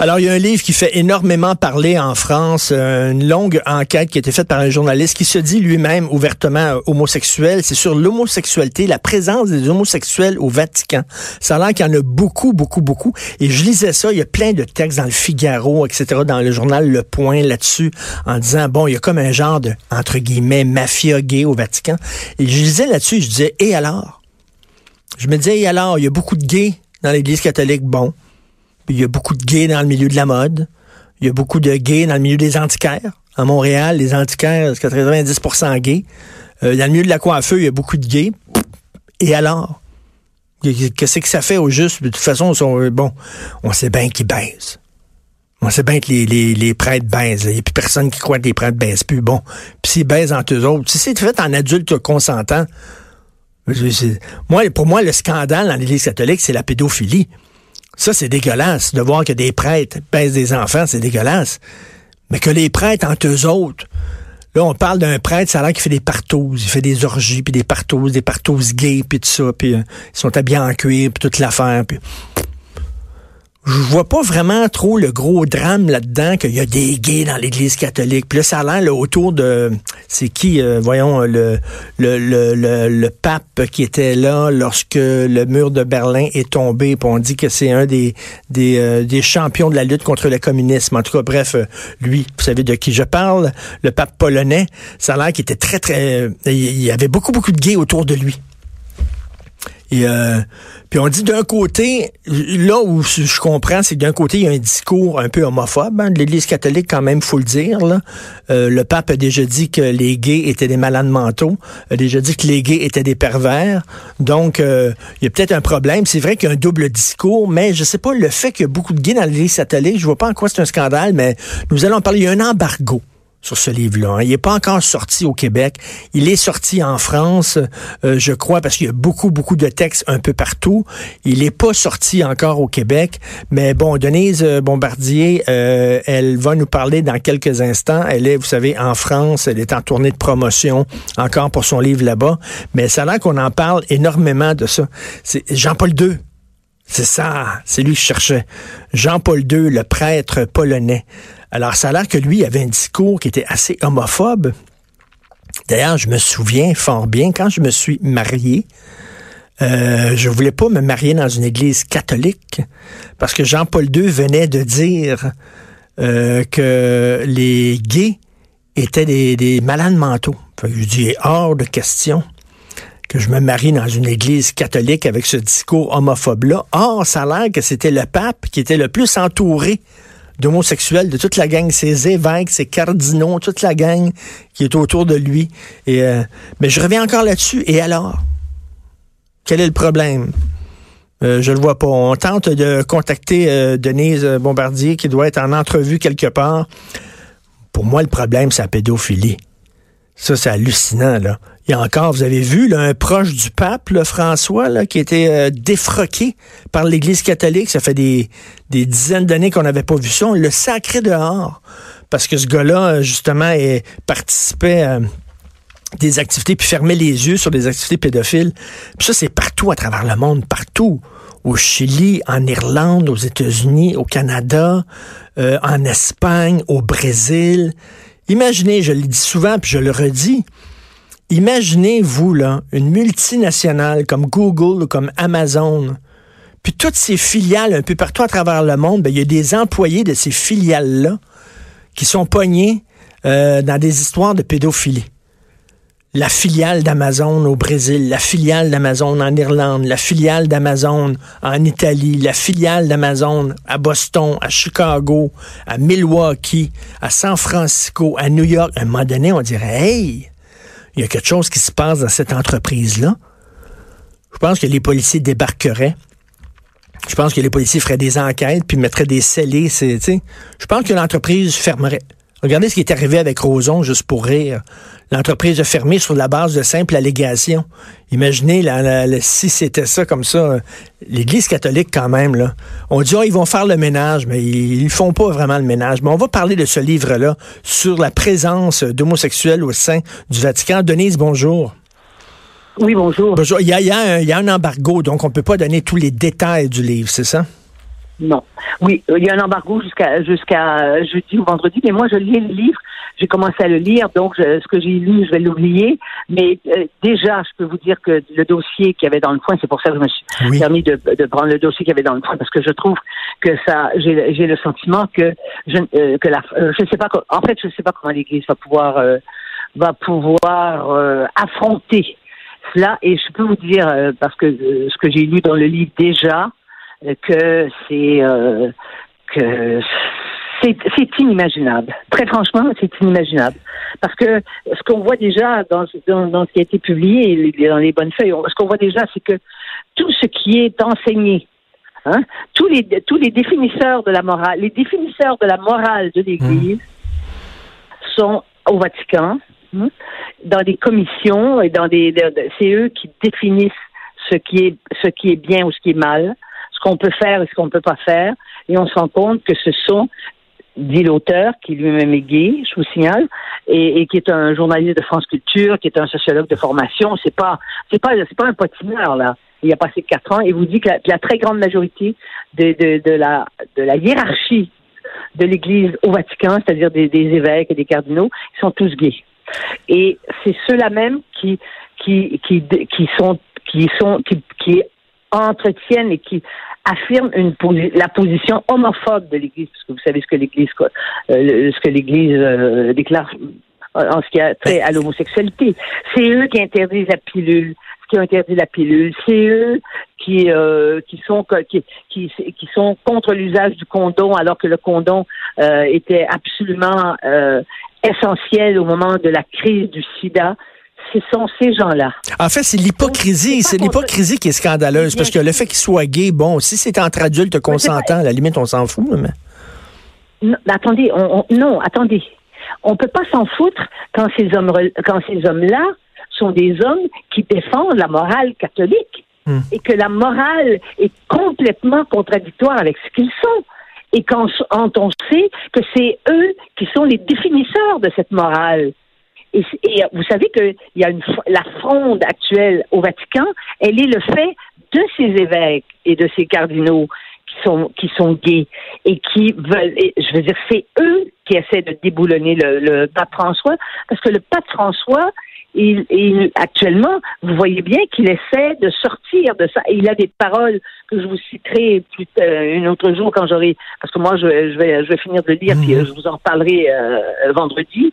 Alors, il y a un livre qui fait énormément parler en France, euh, une longue enquête qui a été faite par un journaliste qui se dit lui-même ouvertement euh, homosexuel. C'est sur l'homosexualité, la présence des homosexuels au Vatican. Ça a l'air qu'il y en a beaucoup, beaucoup, beaucoup. Et je lisais ça, il y a plein de textes dans le Figaro, etc., dans le journal Le Point là-dessus, en disant, bon, il y a comme un genre de, entre guillemets, mafia gay au Vatican. Et je lisais là-dessus, je disais, et alors? Je me disais, et alors, il y a beaucoup de gays dans l'Église catholique, bon. Il y a beaucoup de gays dans le milieu de la mode. Il y a beaucoup de gays dans le milieu des antiquaires. À Montréal, les antiquaires, c'est 90% gays. Euh, dans le milieu de la coiffeur, il y a beaucoup de gays. Et alors? Qu'est-ce que ça fait au juste? De toute façon, sont, bon, on sait bien qu'ils baisent. On sait bien que les prêtres baisent. Il n'y a plus personne qui croit que les prêtres baisent plus. Bon. Puis s'ils baisent entre eux autres, si c'est fait en adulte consentant, moi, pour moi, le scandale dans l'Église catholique, c'est la pédophilie. Ça, c'est dégueulasse. De voir que des prêtres pèsent des enfants, c'est dégueulasse. Mais que les prêtres entre eux autres, là, on parle d'un prêtre, ça a l'air qu'il fait des partous, il fait des orgies, puis des partous, des partous gays, puis tout ça, puis euh, ils sont habillés en cuir, puis toute l'affaire, puis je vois pas vraiment trop le gros drame là-dedans qu'il y a des gays dans l'Église catholique. Puis là, ça a l'air autour de c'est qui, euh, voyons, le le, le, le, pape qui était là lorsque le mur de Berlin est tombé. Puis on dit que c'est un des des, euh, des champions de la lutte contre le communisme. En tout cas, bref, euh, lui, vous savez de qui je parle, le pape polonais. Ça a l'air qu'il était très très, il y avait beaucoup beaucoup de gays autour de lui. Et euh, puis on dit d'un côté, là où je comprends, c'est que d'un côté, il y a un discours un peu homophobe hein, l'Église catholique, quand même, faut le dire. Là. Euh, le pape a déjà dit que les gays étaient des malades mentaux, a déjà dit que les gays étaient des pervers. Donc, euh, il y a peut-être un problème. C'est vrai qu'il y a un double discours, mais je sais pas, le fait qu'il y a beaucoup de gays dans l'Église catholique, je vois pas en quoi c'est un scandale, mais nous allons parler, il y a un embargo sur ce livre-là. Hein. Il n'est pas encore sorti au Québec. Il est sorti en France, euh, je crois, parce qu'il y a beaucoup, beaucoup de textes un peu partout. Il n'est pas sorti encore au Québec. Mais bon, Denise euh, Bombardier, euh, elle va nous parler dans quelques instants. Elle est, vous savez, en France. Elle est en tournée de promotion encore pour son livre là-bas. Mais ça a l'air qu'on en parle énormément de ça. C'est Jean-Paul II. C'est ça, c'est lui que je cherchais. Jean-Paul II, le prêtre polonais. Alors, ça a l'air que lui avait un discours qui était assez homophobe. D'ailleurs, je me souviens fort bien, quand je me suis marié, euh, je voulais pas me marier dans une église catholique parce que Jean-Paul II venait de dire euh, que les gays étaient des, malades mentaux. je dis hors de question que je me marie dans une église catholique avec ce discours homophobe-là. Or, ça a l'air que c'était le pape qui était le plus entouré d'homosexuels de toute la gang, ses évêques, ses cardinaux, toute la gang qui est autour de lui. Et, euh, mais je reviens encore là-dessus. Et alors? Quel est le problème? Euh, je le vois pas. On tente de contacter euh, Denise Bombardier qui doit être en entrevue quelque part. Pour moi, le problème, c'est la pédophilie. Ça, c'est hallucinant, là. Il y a encore, vous avez vu, là, un proche du pape, François, là, qui était euh, défroqué par l'Église catholique. Ça fait des, des dizaines d'années qu'on n'avait pas vu ça. On le sacré dehors. Parce que ce gars-là, justement, est, participait à des activités, puis fermait les yeux sur des activités pédophiles. Puis ça, c'est partout à travers le monde, partout. Au Chili, en Irlande, aux États-Unis, au Canada, euh, en Espagne, au Brésil. Imaginez, je le dis souvent, puis je le redis, imaginez, vous, là, une multinationale comme Google ou comme Amazon, puis toutes ces filiales un peu partout à travers le monde, ben, il y a des employés de ces filiales-là qui sont pognés euh, dans des histoires de pédophilie la filiale d'Amazon au Brésil, la filiale d'Amazon en Irlande, la filiale d'Amazon en Italie, la filiale d'Amazon à Boston, à Chicago, à Milwaukee, à San Francisco, à New York. À un moment donné, on dirait, hey, il y a quelque chose qui se passe dans cette entreprise-là. Je pense que les policiers débarqueraient. Je pense que les policiers feraient des enquêtes puis mettraient des scellés. Je pense que l'entreprise fermerait. Regardez ce qui est arrivé avec Roson, juste pour rire. L'entreprise a fermé sur la base de simples allégations. Imaginez la- la- la- si c'était ça comme ça. L'Église catholique, quand même, là. On dit, Ah, ils vont faire le ménage, mais ils, ils font pas vraiment le ménage. Mais on va parler de ce livre-là sur la présence d'homosexuels au sein du Vatican. Denise, bonjour. Oui, bonjour. Bonjour. Il y a, il y a un, il y a un embargo, donc on peut pas donner tous les détails du livre, c'est ça? Non. Oui, euh, il y a un embargo jusqu'à jusqu'à euh, jeudi ou vendredi, mais moi je lis le livre, j'ai commencé à le lire, donc je- ce que j'ai lu, je vais l'oublier. Mais euh, déjà, je peux vous dire que le dossier qu'il y avait dans le coin, c'est pour ça que je me suis Oui. permis de, de prendre le dossier qu'il y avait dans le coin, parce que je trouve que ça, j'ai j'ai le sentiment que je euh, que la, euh, je sais pas, en fait, je sais pas comment l'Église va pouvoir euh, va pouvoir euh, affronter cela. Et je peux vous dire, euh, parce que ce que j'ai lu dans le livre déjà, que c'est euh, que c'est inimaginable. Très franchement, c'est inimaginable. Parce que ce qu'on voit déjà dans, dans, dans ce qui a été publié dans les bonnes feuilles, ce qu'on voit déjà, c'est que tout ce qui est enseigné, hein, tous les tous les définisseurs de la morale, les définisseurs de la morale de l'Église sont au Vatican, hein, dans des commissions et dans des, de- de- c'est eux qui définissent ce qui est ce qui est bien ou ce qui est mal, ce qu'on peut faire et ce qu'on ne peut pas faire, et on se rend compte que ce sont dit l'auteur, qui lui-même est gay, je vous signale, et, qui est un journaliste de France Culture, qui est un sociologue de formation. C'est pas, c'est pas, c'est pas un patineur là. Il a passé quatre ans et vous dit que la, très grande majorité de, de, la, de la hiérarchie de l'Église au Vatican, c'est-à-dire des, des évêques et des cardinaux, ils sont tous gays. Et c'est ceux-là même qui, qui, qui, qui sont, qui sont, qui, qui entretiennent et qui affirment la position homophobe de l'Église, parce que vous savez ce que l'Église, euh, ce que l'Église euh, déclare en ce qui a trait à l'homosexualité. C'est eux qui interdisent la pilule, qui ont interdit la pilule. C'est eux qui euh, qui sont qui, sont contre l'usage du condom, alors que le condom était absolument essentiel au moment de la crise du SIDA. Ce sont ces gens-là. En fait, c'est l'hypocrisie. C'est l'hypocrisie qui est scandaleuse. Parce que le fait qu'il soit gay, bon, si c'est entre adultes consentants, à la limite, on s'en fout, mais. Non, attendez, on, on- non, attendez. On peut pas s'en foutre quand ces hommes, quand ces hommes-là sont des hommes qui défendent la morale catholique Hmm. et que la morale est complètement contradictoire avec ce qu'ils sont. Et quand, quand on sait que c'est eux qui sont les définisseurs de cette morale. Et, et vous savez que y a une, la fronde actuelle au Vatican, elle est le fait de ces évêques et de ces cardinaux qui sont qui sont gays et qui veulent. je veux dire, c'est eux qui essaient de déboulonner le, le pape François, parce que le pape François, il, il- actuellement, vous voyez bien qu'il essaie de sortir de ça. Il a des paroles que je vous citerai plus euh, un autre jour quand j'aurai, parce que moi je, vais- je vais je vais finir de lire puis euh, je vous en parlerai euh, vendredi.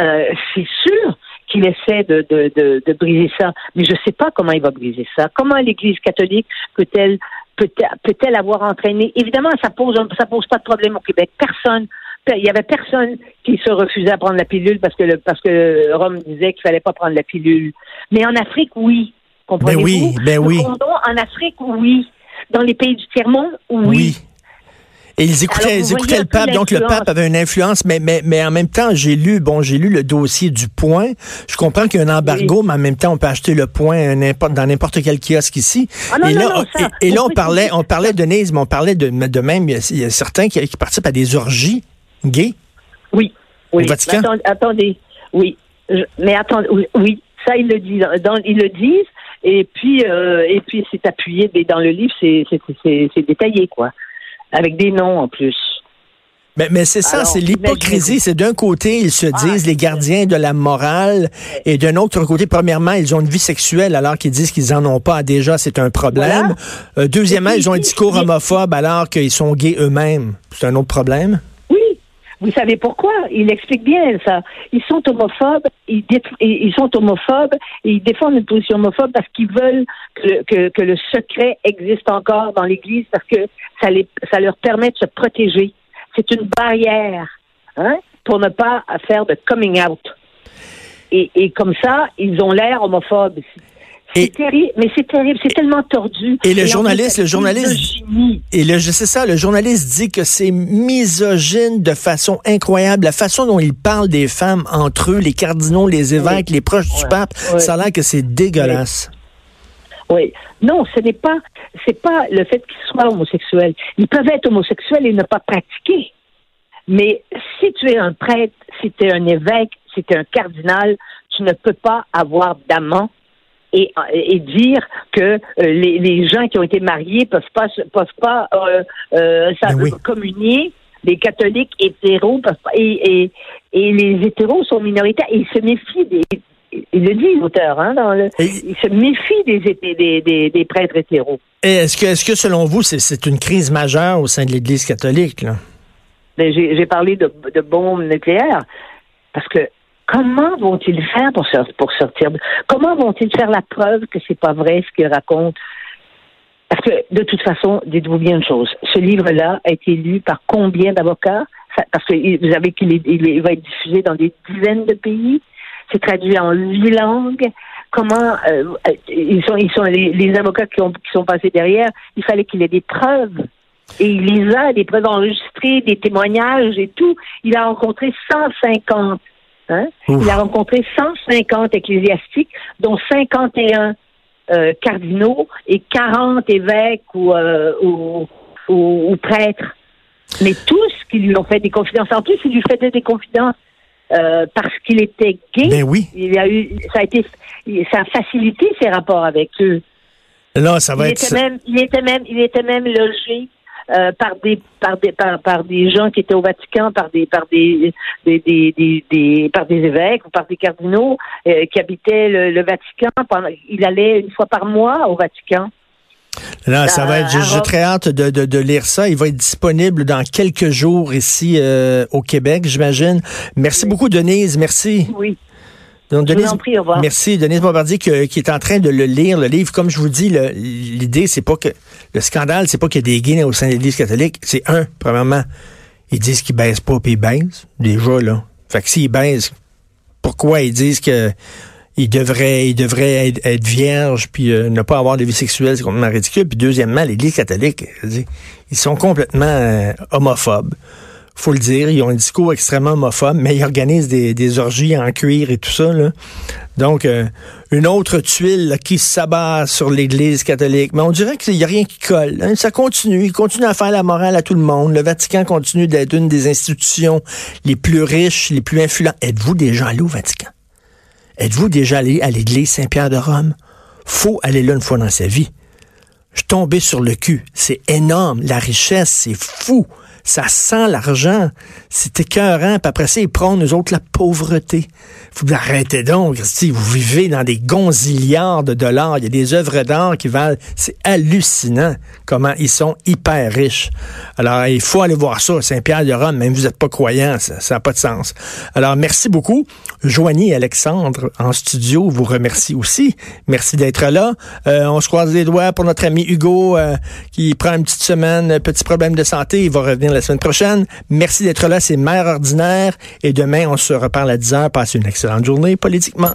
Euh, c'est sûr qu'il essaie de, de, de, de briser ça, mais je ne sais pas comment il va briser ça. Comment l'Église catholique peut-elle peut-elle peut-elle avoir entraîné? Évidemment, ça pose ça pose pas de problème au Québec. Personne il y avait personne qui se refusait à prendre la pilule parce que le, parce que Rome disait qu'il fallait pas prendre la pilule. Mais en Afrique, oui. Comprenez-vous? Ben oui, ben oui. condom, en Afrique, oui. Dans les pays du tiers-monde, oui. Oui. Et ils écoutaient, Alors, ils écoutaient le pape, donc le pape avait une influence, mais, mais, mais en même temps, j'ai lu, bon, j'ai lu le dossier du point. Je comprends qu'il y a un embargo, mais en même temps, on peut acheter le point dans n'importe quel kiosque ici. Ah non, et, non, là, non, ça, et, et là, on parlait, on parlait de Denise, mais on parlait de, de même, il y, a, il y a certains qui, qui participent à des orgies gays. Oui. oui. Au Vatican? Mais attendez, oui. Je- mais attendez, oui, oui, ça ils le disent, dans, ils le disent, et puis euh, et puis c'est appuyé, mais dans le livre c'est c'est c'est- c'est détaillé quoi, avec des noms en plus. Mais, mais c'est ça, Alors, c'est l'hypocrisie. C'est d'un côté, ils se disent les gardiens de la morale, et d'un autre côté, premièrement, ils ont une vie sexuelle alors qu'ils disent qu'ils en ont pas. Déjà, c'est un problème. Euh, deuxièmement, puis, ils ont un discours homophobe alors qu'ils sont gays eux-mêmes. C'est un autre problème? Vous savez pourquoi? Il explique bien ça. Ils sont homophobes, ils, ils sont homophobes et ils défendent une position homophobe parce qu'ils veulent que, que, que le secret existe encore dans l'Église parce que ça, les, ça leur permet de se protéger. C'est une barrière hein, pour ne pas faire de coming out. et, et comme ça, ils ont l'air homophobes. C'est Et- terrible, mais c'est terrible, c'est tellement tordu. Et le journaliste, le journaliste-. Et le, je sais ça, le journaliste dit que c'est misogyne de façon incroyable. La façon dont il parle des femmes entre eux, les cardinaux, les évêques, les proches du pape, Ouais. ça a l'air que c'est dégueulasse. Oui. Non, ce n'est pas, c'est pas le fait qu'ils soient homosexuels. Ils peuvent être homosexuels et ne pas pratiquer. Mais si tu es un prêtre, si tu es un évêque, si tu es un cardinal, tu ne peux pas avoir d'amant et, et dire que euh, les, les gens qui ont été mariés peuvent pas peuvent pas euh, euh, ça- Ben oui. communier. Les catholiques hétéros peuvent pas, et, et, et les hétéros sont minoritaires et ils se méfient des il le dit l'auteur hein, dans le Et- il se méfie des, des, des, des prêtres hétéros. Et Est-ce que, est-ce que selon vous, c'est, une crise majeure au sein de l'Église catholique? Là? J'ai j'ai parlé de, de bombes nucléaires parce que comment vont-ils faire pour, pour sortir Comment vont-ils faire la preuve que c'est pas vrai ce qu'ils racontent? Parce que de toute façon, dites-vous bien une chose. Ce livre-là a été lu par combien d'avocats? Parce que vous savez qu'il va être diffusé dans des dizaines de pays. C'est traduit en huit langues. Comment euh, ils sont, ils sont les, avocats qui, qui sont passés derrière. Il fallait qu'il ait des preuves. Et il les a, des preuves enregistrées, des témoignages et tout. Il a rencontré 150. Hein? Il a rencontré 150 ecclésiastiques, dont 51 euh, cardinaux et 40 évêques ou, euh, ou, ou- ou prêtres. Mais tous qui lui ont fait des confidences. En plus, il lui faisait des confidences euh, parce qu'il était gay. Ben oui. Il a eu, ça a été, ça a facilité ses rapports avec eux. Là, ça va Il être. était même, il était même, il était même logé euh, par des, par des, par, par des gens qui étaient au Vatican, par des, par des, des, des, des- des- par des évêques ou par des cardinaux euh, qui habitaient le, le Vatican. Pendant, il allait une fois par mois au Vatican. Là, ça va être. J'ai, très hâte de, de, de lire ça. Il va être disponible dans quelques jours ici euh, au Québec, j'imagine. Merci beaucoup, Denise. Merci. Oui. Donc, Je vous en prie. Merci, Denise Bombardier, que- qui est en train de le lire, le livre. Comme je vous dis, l'idée, c'est pas que le scandale, c'est pas qu'il y a des gays au sein de l'Église catholique. C'est un, premièrement, ils disent qu'ils baissent pas, puis ils baissent. Déjà, là. Fait que s'ils baissent, pourquoi ils disent que ils devraient, être, vierges puis euh, ne pas avoir de vie sexuelle, c'est complètement ridicule. Puis deuxièmement, l'Église catholique, ils sont complètement euh, homophobes. Faut le dire, ils ont un discours extrêmement homophobe, mais ils organisent des, des orgies en cuir et tout ça. Là. Donc, euh, une autre tuile qui s'abat sur l'Église catholique. Mais on dirait qu'il n'y a rien qui colle. hein. Ça continue. Ils continuent à faire la morale à tout le monde. Le Vatican continue d'être une des institutions les plus riches, les plus influentes. Êtes-vous déjà allé au Vatican? Êtes-vous déjà allé à l'église Saint-Pierre de Rome? Faut aller là une fois dans sa vie. Je suis tombé sur le cul. C'est énorme. La richesse, c'est fou. Ça sent l'argent. C'est écœurant. Puis après ça, ils prennent, nous autres, la pauvreté. Vous arrêtez donc, Christy. Vous vivez dans des gonzillards de dollars. Il y a des œuvres d'art qui valent. C'est hallucinant comment ils sont hyper riches. Alors, il faut aller voir ça, Saint-Pierre de Rome. Même si vous n'êtes pas croyant, ça n'a pas de sens. Alors, merci beaucoup. Joignez Alexandre en studio. Vous remercie aussi. Merci d'être là. Euh, on se croise les doigts pour notre ami Hugo euh, qui prend une petite semaine, petit problème de santé. Il va revenir la semaine prochaine. Merci d'être là. C'est Mère Ordinaire. Et demain, on se reparle à 10 heures. Passez une excellente journée politiquement.